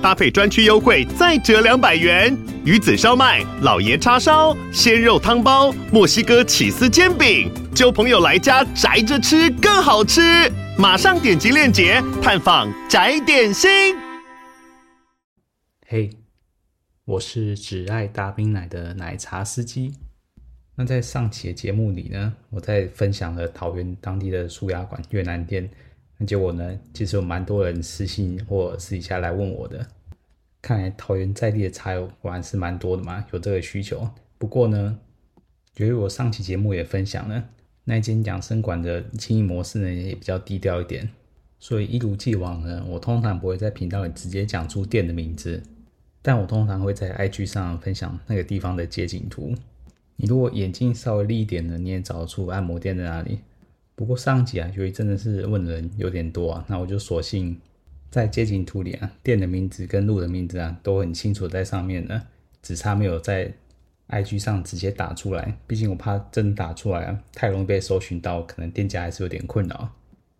搭配专区优惠再折两百元。鱼子烧麦、老爷叉烧、鲜肉汤包、墨西哥起司煎饼，揪朋友来家宅着吃更好吃。马上点击链接探访宅点心。嘿，我是只爱大冰奶的奶茶司机。那在上期的节目里呢，我在分享了桃园当地的素鸭馆越南店，那结果呢，其实有蛮多人私信或私底下来问我的。看来桃园在地的茶友果然是蛮多的嘛，有这个需求。不过呢，由于我上期节目也分享了。那间养生馆的经营模式呢，也比较低调一点，所以一如既往呢，我通常不会在频道里直接讲出店的名字，但我通常会在 IG 上分享那个地方的街景图。你如果眼睛稍微利一点呢，你也找得出按摩店在哪里。不过上集啊，由于真的是问的人有点多啊，那我就索性在街景图里啊，店的名字跟路的名字啊，都很清楚在上面呢，只差没有在。IG 上直接打出来，毕竟我怕真打出来啊，太容易被搜寻到，可能店家还是有点困扰。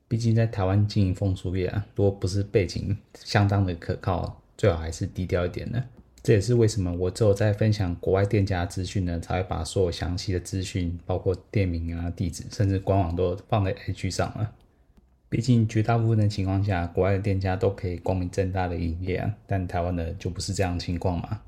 毕竟在台湾经营风俗业啊，如果不是背景相当的可靠，最好还是低调一点的。这也是为什么我只有在分享国外店家资讯呢，才会把所有详细的资讯，包括店名啊、地址，甚至官网都放在 IG 上了。毕竟绝大部分的情况下，国外的店家都可以光明正大的营业啊，但台湾的就不是这样的情况嘛。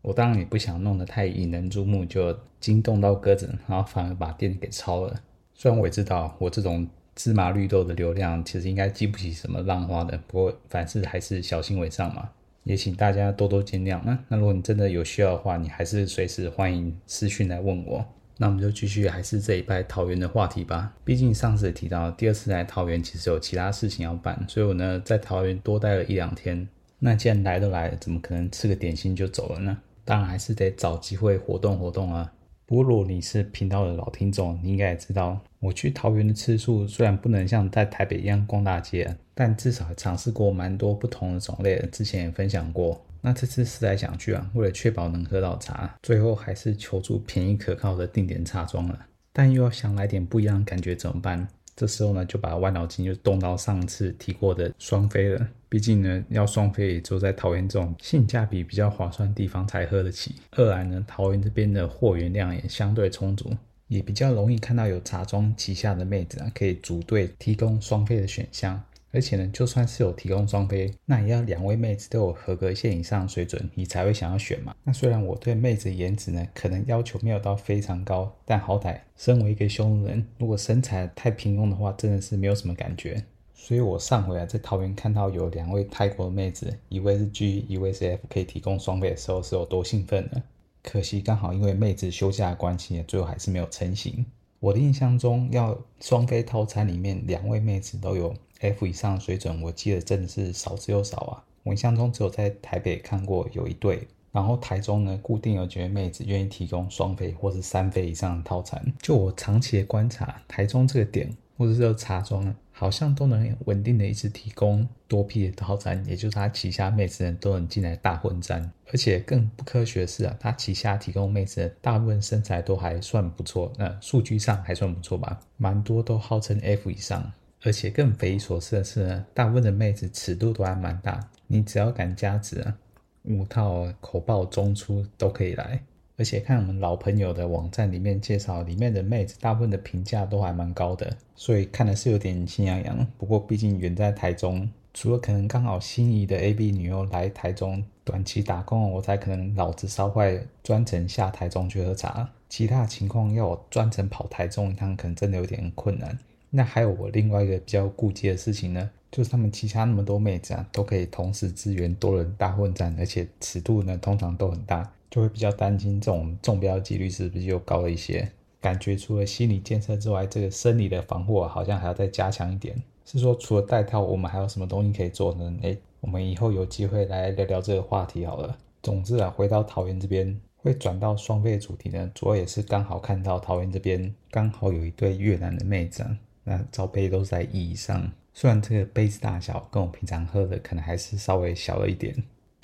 我当然也不想弄得太引人注目，就惊动到鸽子，然后反而把店给抄了。虽然我也知道我这种芝麻绿豆的流量，其实应该激不起什么浪花的。不过凡事还是小心为上嘛，也请大家多多见谅。那那如果你真的有需要的话，你还是随时欢迎私讯来问我。那我们就继续还是这一拜桃园的话题吧。毕竟上次也提到，第二次来桃园其实有其他事情要办，所以我呢在桃园多待了一两天。那既然来都来了，怎么可能吃个点心就走了呢？当然还是得找机会活动活动啊。不过如果你是频道的老听众，你应该也知道，我去桃园的次数虽然不能像在台北一样逛大街，但至少尝试过蛮多不同的种类。之前也分享过。那这次思来想去啊，为了确保能喝到茶，最后还是求助便宜可靠的定点茶庄了。但又要想来点不一样感觉怎么办？这时候呢，就把弯脑筋就动到上次提过的双飞了。毕竟呢，要双飞也就在桃园这种性价比比较划算的地方才喝得起。二来呢，桃园这边的货源量也相对充足，也比较容易看到有茶庄旗下的妹子啊，可以组队提供双飞的选项。而且呢，就算是有提供双飞，那也要两位妹子都有合格线以上水准，你才会想要选嘛。那虽然我对妹子颜值呢，可能要求没有到非常高，但好歹身为一个匈奴人，如果身材太平庸的话，真的是没有什么感觉。所以我上回啊，在桃园看到有两位泰国的妹子，一位是 G，一位是 F，可以提供双飞的时候，是有多兴奋呢？可惜刚好因为妹子休假的关系，最后还是没有成型。我的印象中，要双飞套餐里面两位妹子都有。F 以上水准，我记得真的是少之又少啊！我印象中只有在台北看过有一对，然后台中呢，固定有几位妹子愿意提供双飞或是三飞以上的套餐。就我长期的观察，台中这个点或者是茶庄，好像都能稳定的一直提供多批的套餐，也就是他旗下妹子都能进来大混战。而且更不科学的是啊，他旗下提供妹子大部分身材都还算不错，那数据上还算不错吧，蛮多都号称 F 以上。而且更匪夷所思的是呢，大部分的妹子尺度都还蛮大，你只要敢加值啊，五套口爆中出都可以来。而且看我们老朋友的网站里面介绍，里面的妹子大部分的评价都还蛮高的，所以看的是有点心痒痒。不过毕竟远在台中，除了可能刚好心仪的 AB 女优来台中短期打工，我才可能脑子烧坏，专程下台中去喝茶。其他情况要我专程跑台中一趟，可能真的有点困难。那还有我另外一个比较顾忌的事情呢，就是他们旗下那么多妹子啊，都可以同时支援多人大混战，而且尺度呢通常都很大，就会比较担心这种中标几率是不是又高了一些？感觉除了心理建设之外，这个生理的防护，好像还要再加强一点。是说除了带套，我们还有什么东西可以做呢？诶，我们以后有机会来聊聊这个话题好了。总之啊，回到桃园这边会转到双飞的主题呢，主要也是刚好看到桃园这边刚好有一对越南的妹子啊。那罩杯都是在一以上。虽然这个杯子大小跟我平常喝的可能还是稍微小了一点，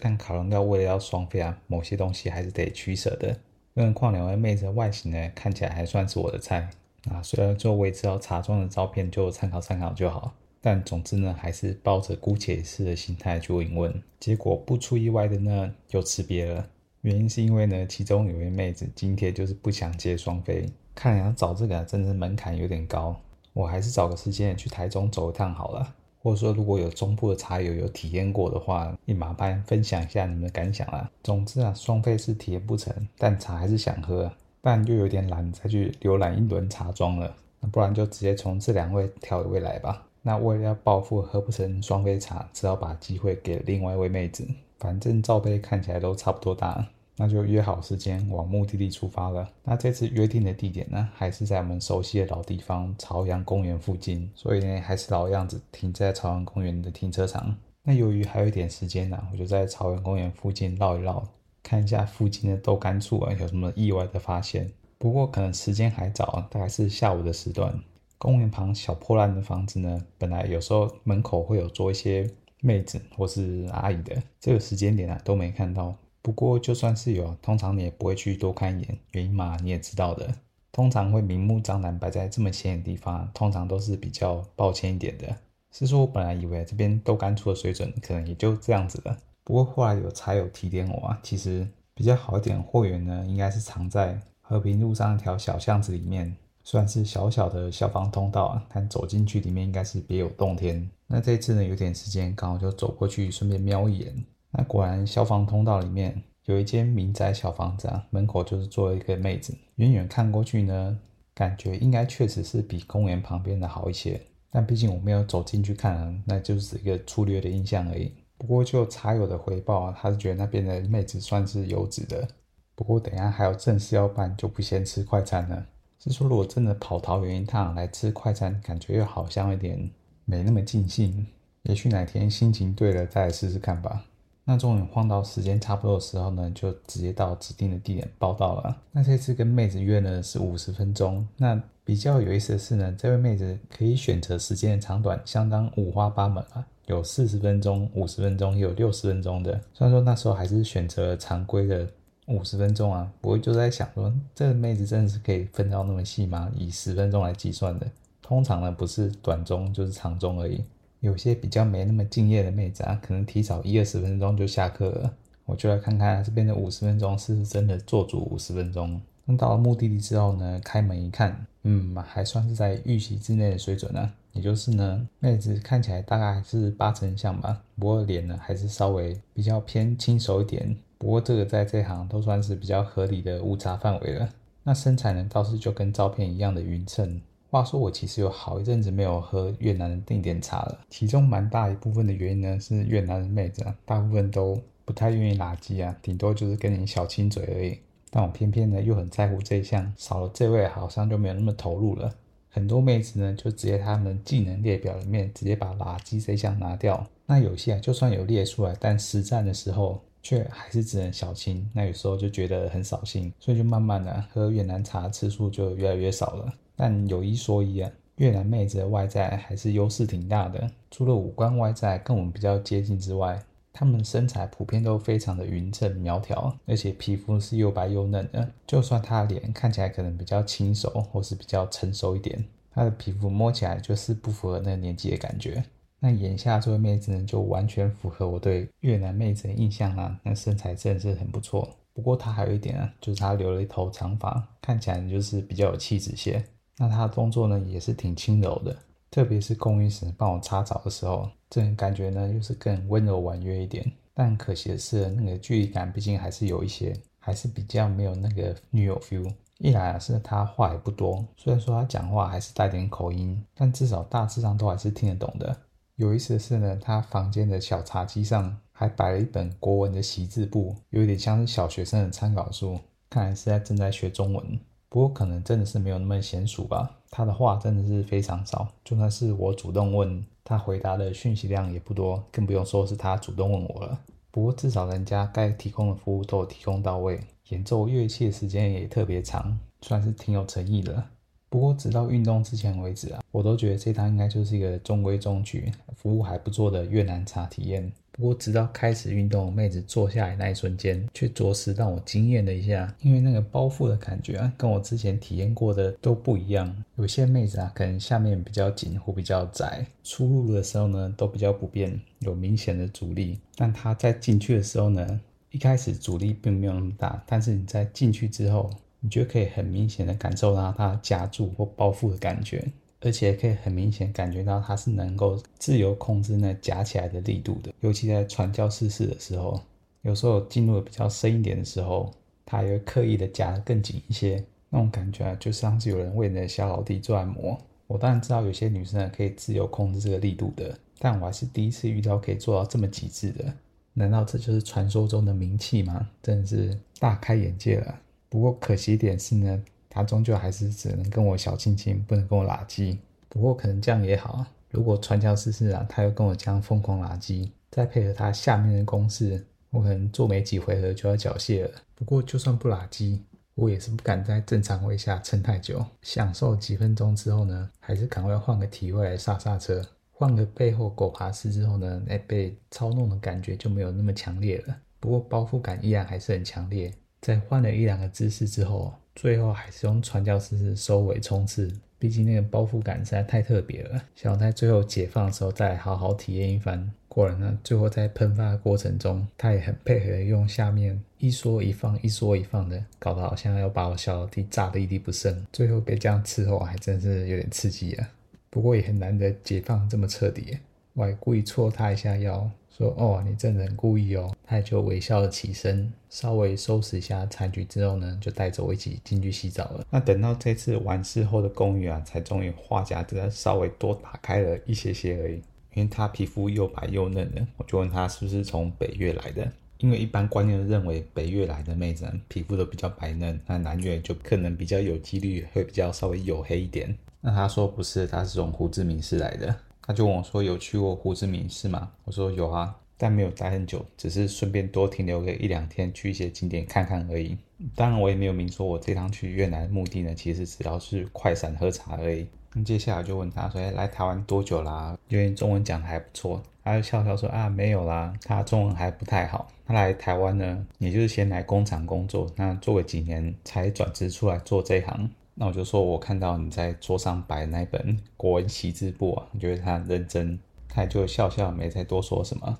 但考量到为了要双飞啊，某些东西还是得取舍的。更何况两位妹子的外形呢，看起来还算是我的菜啊。虽然就我也知道茶庄的照片就参考参考就好，但总之呢，还是抱着姑且一试的心态去问一问。结果不出意外的呢，又吃瘪了。原因是因为呢，其中有位妹子今天就是不想接双飞，看来要找这个真的是门槛有点高。我还是找个时间去台中走一趟好了，或者说如果有中部的茶友有体验过的话，也麻烦分享一下你们的感想啦。总之啊，双飞是体验不成，但茶还是想喝，但又有点懒再去浏览一轮茶庄了，那不然就直接从这两位挑一位来吧。那为了要报复喝不成双飞茶，只好把机会给另外一位妹子，反正罩杯看起来都差不多大。那就约好时间往目的地出发了。那这次约定的地点呢，还是在我们熟悉的老地方朝阳公园附近，所以呢，还是老样子，停在朝阳公园的停车场。那由于还有一点时间呢，我就在朝阳公园附近绕一绕，看一下附近的豆干处啊有什么意外的发现。不过可能时间还早，大概是下午的时段。公园旁小破烂的房子呢，本来有时候门口会有坐一些妹子或是阿姨的，这个时间点啊都没看到。不过就算是有，通常你也不会去多看一眼，原因嘛你也知道的。通常会明目张胆摆在这么显眼的地方，通常都是比较抱歉一点的。是说我本来以为这边豆干出的水准可能也就这样子了。不过后来有茶友提点我啊，其实比较好一点货源呢，应该是藏在和平路上一条小巷子里面，算是小小的消防通道啊，但走进去里面应该是别有洞天。那这次呢有点时间，刚好就走过去，顺便瞄一眼。那果然，消防通道里面有一间民宅小房子啊，门口就是坐了一个妹子。远远看过去呢，感觉应该确实是比公园旁边的好一些。但毕竟我没有走进去看啊，那就是一个粗略的印象而已。不过就茶友的回报啊，他是觉得那边的妹子算是优质的。不过等下还有正事要办，就不先吃快餐了。是说如果真的跑桃园一趟来吃快餐，感觉又好像有点没那么尽兴。也许哪天心情对了，再来试试看吧。那终于晃到时间差不多的时候呢，就直接到指定的地点报到了。那这次跟妹子约呢是五十分钟。那比较有意思的是呢，这位妹子可以选择时间的长短，相当五花八门啊，有四十分钟、五十分钟，也有六十分钟的。虽然说那时候还是选择常规的五十分钟啊，不过就在想说，这个妹子真的是可以分到那么细吗？以十分钟来计算的，通常呢不是短中就是长中而已。有些比较没那么敬业的妹子啊，可能提早一二十分钟就下课了。我就来看看这边的五十分钟是不是真的做足五十分钟。那到了目的地之后呢，开门一看，嗯，还算是在预期之内的水准呢。也就是呢，妹子看起来大概是八成像吧，不过脸呢还是稍微比较偏轻熟一点。不过这个在这行都算是比较合理的误差范围了。那身材呢倒是就跟照片一样的匀称。话说我其实有好一阵子没有喝越南的定点茶了，其中蛮大一部分的原因呢是越南的妹子啊，大部分都不太愿意拉鸡啊，顶多就是跟你小亲嘴而已。但我偏偏呢又很在乎这一项，少了这位好像就没有那么投入了。很多妹子呢就直接他们技能列表里面直接把拉机这项拿掉。那有些啊就算有列出来，但实战的时候却还是只能小亲，那有时候就觉得很扫兴，所以就慢慢的喝越南茶次数就越来越少了。但有一说一啊，越南妹子的外在还是优势挺大的。除了五官外在跟我们比较接近之外，她们身材普遍都非常的匀称苗条，而且皮肤是又白又嫩的。就算她的脸看起来可能比较轻熟或是比较成熟一点，她的皮肤摸起来就是不符合那个年纪的感觉。那眼下这位妹子呢，就完全符合我对越南妹子的印象啊，那身材真的是很不错。不过她还有一点啊，就是她留了一头长发，看起来就是比较有气质些。那他的动作呢，也是挺轻柔的，特别是共浴时帮我擦澡的时候，这种感觉呢又是更温柔婉约一点。但可惜的是，那个距离感毕竟还是有一些，还是比较没有那个女友 feel。一来，是他话也不多，虽然说他讲话还是带点口音，但至少大致上都还是听得懂的。有意思的是呢，他房间的小茶几上还摆了一本国文的习字簿，有点像是小学生的参考书，看来是在正在学中文。不过可能真的是没有那么娴熟吧，他的话真的是非常少，就算是我主动问他，回答的讯息量也不多，更不用说是他主动问我了。不过至少人家该提供的服务都提供到位，演奏乐器的时间也特别长，算是挺有诚意的。不过直到运动之前为止啊，我都觉得这趟应该就是一个中规中矩、服务还不错的越南茶体验。不过直到开始运动，妹子坐下来那一瞬间，却着实让我惊艳了一下。因为那个包覆的感觉啊，跟我之前体验过的都不一样。有些妹子啊，可能下面比较紧或比较窄，出入的时候呢，都比较不便，有明显的阻力。但她在进去的时候呢，一开始阻力并没有那么大，但是你在进去之后，你就可以很明显的感受到它夹住或包覆的感觉。而且可以很明显感觉到它是能够自由控制那夹起来的力度的，尤其在传教士式的时候，有时候进入的比较深一点的时候，它也会刻意的夹得更紧一些，那种感觉啊，就像是有人为你的小老弟做按摩。我当然知道有些女生可以自由控制这个力度的，但我还是第一次遇到可以做到这么极致的。难道这就是传说中的名器吗？真的是大开眼界了。不过可惜点是呢。他终究还是只能跟我小亲亲，不能跟我拉鸡。不过可能这样也好，如果传教士式啊，他又跟我这样疯狂拉鸡，再配合他下面的攻势，我可能做没几回合就要缴械了。不过就算不拉鸡，我也是不敢在正常位下撑太久。享受几分钟之后呢，还是赶快换个体位来刹刹车。换个背后狗爬式之后呢，哎，被操弄的感觉就没有那么强烈了。不过包覆感依然还是很强烈。在换了一两个姿势之后，最后还是用传教士收尾冲刺，毕竟那个包覆感实在太特别了。想在最后解放的时候再好好体验一番。果然呢，最后在喷发的过程中，他也很配合，用下面一缩一放、一缩一放的，搞得好像要把我小老弟炸得一滴不剩。最后被这样伺候，还真是有点刺激啊。不过也很难得解放这么彻底，我还故意戳他一下腰。说哦，你真的很故意哦。他就微笑的起身，稍微收拾一下残局之后呢，就带着我一起进去洗澡了。那等到这次完事后的公寓啊，才终于话匣子稍微多打开了一些些而已。因为他皮肤又白又嫩的，我就问他是不是从北越来的。因为一般观念认为北越来的妹子皮肤都比较白嫩，那南越就可能比较有几率会比较稍微黝黑一点。那他说不是，他是从胡志明市来的。他就问我说：“有去过胡志明市吗？”我说：“有啊，但没有待很久，只是顺便多停留个一两天，去一些景点看看而已。当然，我也没有明说我这趟去越南的目的呢，其实只要是快闪喝茶而已。那接下来就问他说：“哎，来台湾多久啦？”因为中文讲的还不错，他就笑笑说：“啊，没有啦，他中文还不太好。他来台湾呢，也就是先来工厂工作，那做了几年才转职出来做这一行。”那我就说，我看到你在桌上摆那本国文习字簿啊，我觉得他认真，他就笑笑，没再多说什么。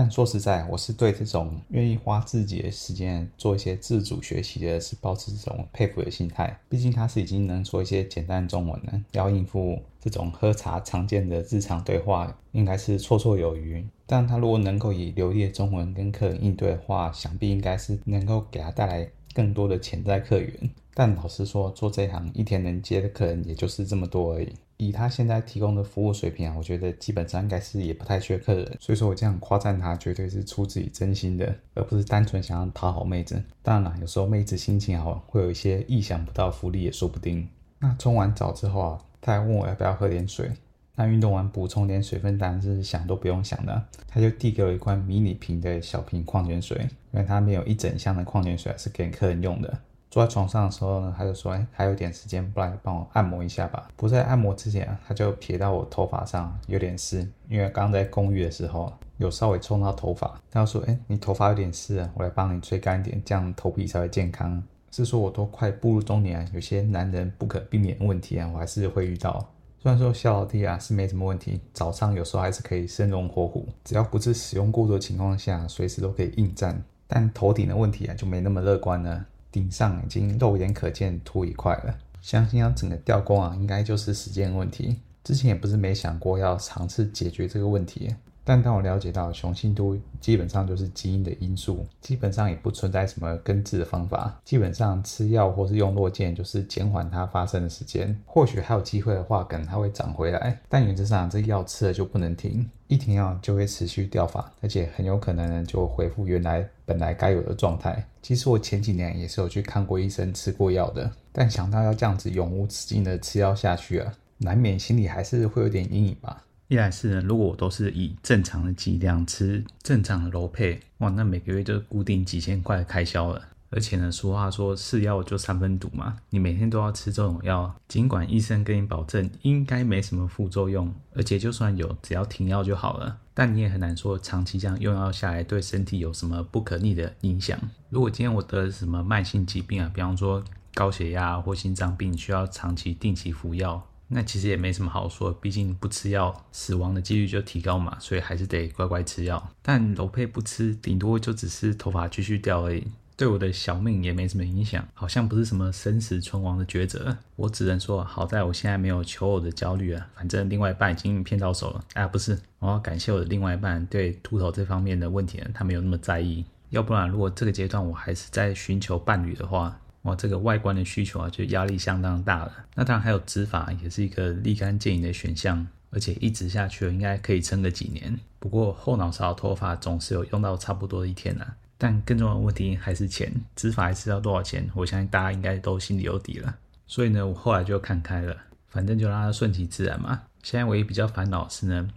但说实在，我是对这种愿意花自己的时间做一些自主学习的，是抱持这种佩服的心态。毕竟他是已经能说一些简单中文了，要应付这种喝茶常见的日常对话，应该是绰绰有余。但他如果能够以流利的中文跟客人应对的话，想必应该是能够给他带来更多的潜在客源。但老实说，做这行一天能接的客人也就是这么多而已。以他现在提供的服务水平啊，我觉得基本上应该是也不太缺客人。所以说我这样夸赞他，绝对是出自于真心的，而不是单纯想要讨好妹子。当然了，有时候妹子心情好，会有一些意想不到福利也说不定。那冲完澡之后啊，他还问我要不要喝点水。那运动完补充点水分，当然是想都不用想的。他就递给我一罐迷你瓶的小瓶矿泉水，因为他没有一整箱的矿泉水是给客人用的。坐在床上的时候呢，他就说：“哎，还有点时间，不然帮我按摩一下吧。”不在按摩之前啊，他就撇到我头发上有点湿，因为刚在公寓的时候有稍微冲到头发。他说：“哎，你头发有点湿啊，我来帮你吹干一点，这样头皮才会健康。”是说我都快步入中年，有些男人不可避免的问题啊，我还是会遇到。虽然说小老弟啊是没什么问题，早上有时候还是可以生龙活虎，只要不是使用过度的情况下，随时都可以应战。但头顶的问题啊就没那么乐观了。顶上已经肉眼可见凸一块了，相信要整个掉光啊，应该就是时间问题。之前也不是没想过要尝试解决这个问题，但当我了解到雄性秃基本上就是基因的因素，基本上也不存在什么根治的方法，基本上吃药或是用落健就是减缓它发生的时间，或许还有机会的话，可能它会长回来，但原则上这药吃了就不能停，一停药就会持续掉发，而且很有可能呢就恢复原来本来该有的状态。其实我前几年也是有去看过医生、吃过药的，但想到要这样子永无止境的吃药下去啊，难免心里还是会有点阴影吧。一来是呢，如果我都是以正常的剂量吃正常的柔配，哇，那每个月就固定几千块的开销了。而且呢，俗话说是药就三分毒嘛，你每天都要吃这种药，尽管医生跟你保证应该没什么副作用，而且就算有，只要停药就好了，但你也很难说长期这样用药下来对身体有什么不可逆的影响。如果今天我得了什么慢性疾病啊，比方说高血压或心脏病，需要长期定期服药。那其实也没什么好说，毕竟不吃药，死亡的几率就提高嘛，所以还是得乖乖吃药。但楼佩不吃，顶多就只是头发继续掉而已，对我的小命也没什么影响，好像不是什么生死存亡的抉择。我只能说，好在我现在没有求偶的焦虑啊，反正另外一半已经骗到手了。啊，不是，我要感谢我的另外一半，对秃头这方面的问题呢，他没有那么在意。要不然，如果这个阶段我还是在寻求伴侣的话，哇，这个外观的需求啊，就压力相当大了。那当然还有植发，也是一个立竿见影的选项，而且一直下去，应该可以撑个几年。不过后脑勺头发总是有用到差不多的一天啊。但更重要的问题还是钱，植发还是要多少钱？我相信大家应该都心里有底了。所以呢，我后来就看开了，反正就让它顺其自然嘛。现在唯一比较烦恼是呢，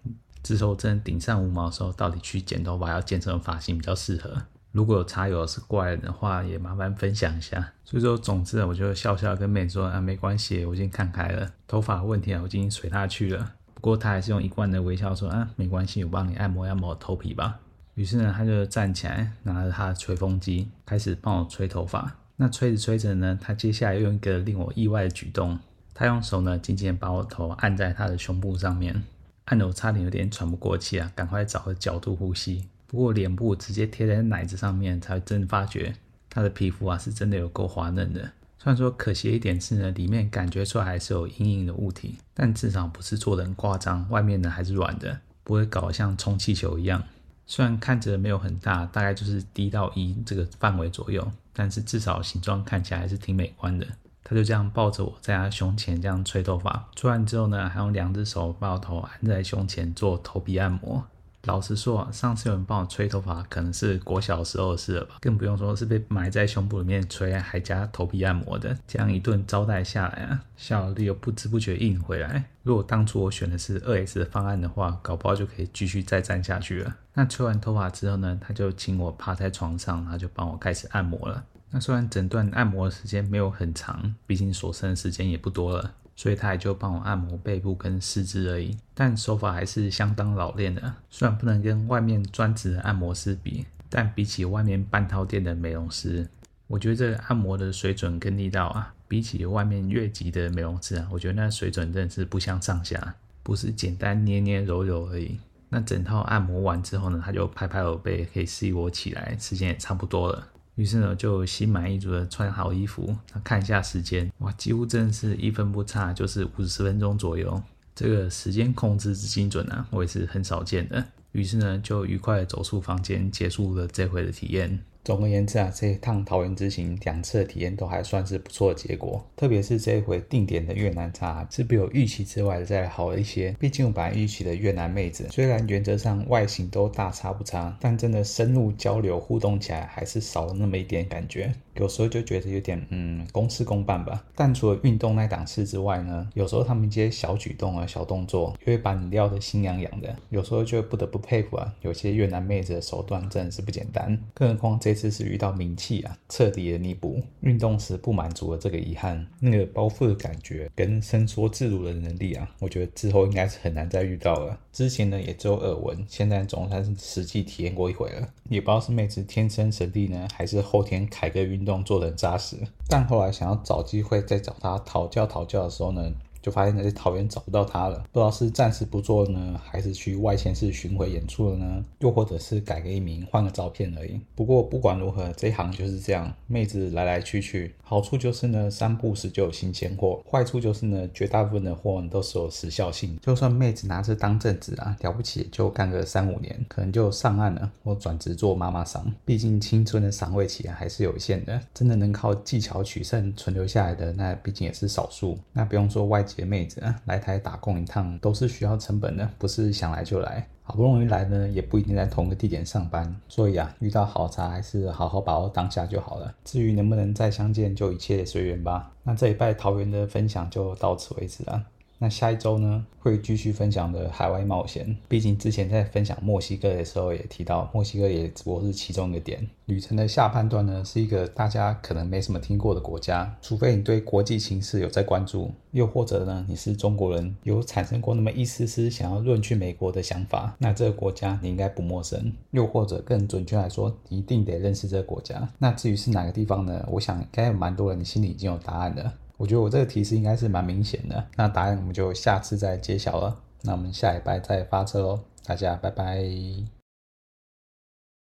之后真顶上五毛的时候，到底去剪头发要剪什么发型比较适合？如果有茶友是过来人的话，也麻烦分享一下。所以说，总之我就笑笑跟妹说啊，没关系，我已经看开了，头发问题啊，我已经随他去了。不过他还是用一贯的微笑说啊，没关系，我帮你按摩按摩头皮吧。于是呢，他就站起来，拿着他的吹风机，开始帮我吹头发。那吹着吹着呢，他接下来又用一个令我意外的举动，他用手呢，紧紧把我头按在他的胸部上面，按得我差点有点喘不过气啊，赶快找个角度呼吸。不过脸部直接贴在奶子上面，才真发觉他的皮肤啊是真的有够滑嫩的。虽然说可惜一点是呢，里面感觉出来还是有硬硬的物体，但至少不是做的很夸张，外面呢还是软的，不会搞得像充气球一样。虽然看着没有很大，大概就是低到一这个范围左右，但是至少形状看起来还是挺美观的。他就这样抱着我在他胸前这样吹头发，吹完之后呢，还用两只手把我头按在胸前做头皮按摩。老实说，啊上次有人帮我吹头发，可能是国小时候的事了吧，更不用说是被埋在胸部里面吹，还加头皮按摩的。这样一顿招待下来啊，效率又不知不觉硬回来。如果当初我选的是二 S 的方案的话，搞不好就可以继续再战下去了。那吹完头发之后呢，他就请我趴在床上，他就帮我开始按摩了。那虽然整段按摩的时间没有很长，毕竟所剩的时间也不多了。所以他也就帮我按摩背部跟四肢而已，但手法还是相当老练的。虽然不能跟外面专职的按摩师比，但比起外面半套店的美容师，我觉得这按摩的水准跟力道啊，比起外面越级的美容师啊，我觉得那水准真的是不相上下，不是简单捏捏揉揉而已。那整套按摩完之后呢，他就拍拍我背，可以示意我起来，时间也差不多了。于是呢，就心满意足的穿好衣服，看一下时间，哇，几乎真的是一分不差，就是五十分钟左右。这个时间控制之精准啊，我也是很少见的。于是呢，就愉快的走出房间，结束了这回的体验。总而言之啊，这一趟桃园之行两次的体验都还算是不错的结果，特别是这一回定点的越南茶是比我预期之外的再好了一些。毕竟我本来预期的越南妹子，虽然原则上外形都大差不差，但真的深入交流互动起来还是少了那么一点感觉。有时候就觉得有点嗯公事公办吧。但除了运动那档次之外呢，有时候他们一些小举动啊、小动作，就会把你撩得心痒痒的。有时候就不得不佩服啊，有些越南妹子的手段真的是不简单。更何况这次是遇到名气啊，彻底的弥补运动时不满足的这个遗憾。那个包覆的感觉跟伸缩自如的能力啊，我觉得之后应该是很难再遇到了。之前呢也只有耳闻，现在总算是实际体验过一回了。也不知道是妹子天生神力呢，还是后天凯哥运动做得很扎实。但后来想要找机会再找他讨教讨教的时候呢，就发现在桃园找不到他了，不知道是暂时不做呢，还是去外县市巡回演出了呢？又或者是改个艺名，换个照片而已。不过不管如何，这一行就是这样，妹子来来去去。好处就是呢，三不时就有新鲜货；坏处就是呢，绝大部分的货都是有时效性。就算妹子拿着当正职啊，了不起就干个三五年，可能就上岸了，或转职做妈妈桑。毕竟青春的赏味期啊，还是有限的。真的能靠技巧取胜存留下来的，那毕竟也是少数。那不用说外。姐妹子啊，来台打工一趟都是需要成本的，不是想来就来。好不容易来呢，也不一定在同个地点上班，所以啊，遇到好茶还是好好把握当下就好了。至于能不能再相见，就一切随缘吧。那这一拜桃园的分享就到此为止了。那下一周呢，会继续分享的海外冒险。毕竟之前在分享墨西哥的时候也提到，墨西哥也只不过是其中一个点。旅程的下半段呢，是一个大家可能没什么听过的国家，除非你对国际形势有在关注，又或者呢，你是中国人，有产生过那么一丝丝想要论去美国的想法，那这个国家你应该不陌生。又或者更准确来说，一定得认识这个国家。那至于是哪个地方呢？我想应该有蛮多人心里已经有答案了。我觉得我这个提示应该是蛮明显的，那答案我们就下次再揭晓了。那我们下礼拜再发车喽，大家拜拜。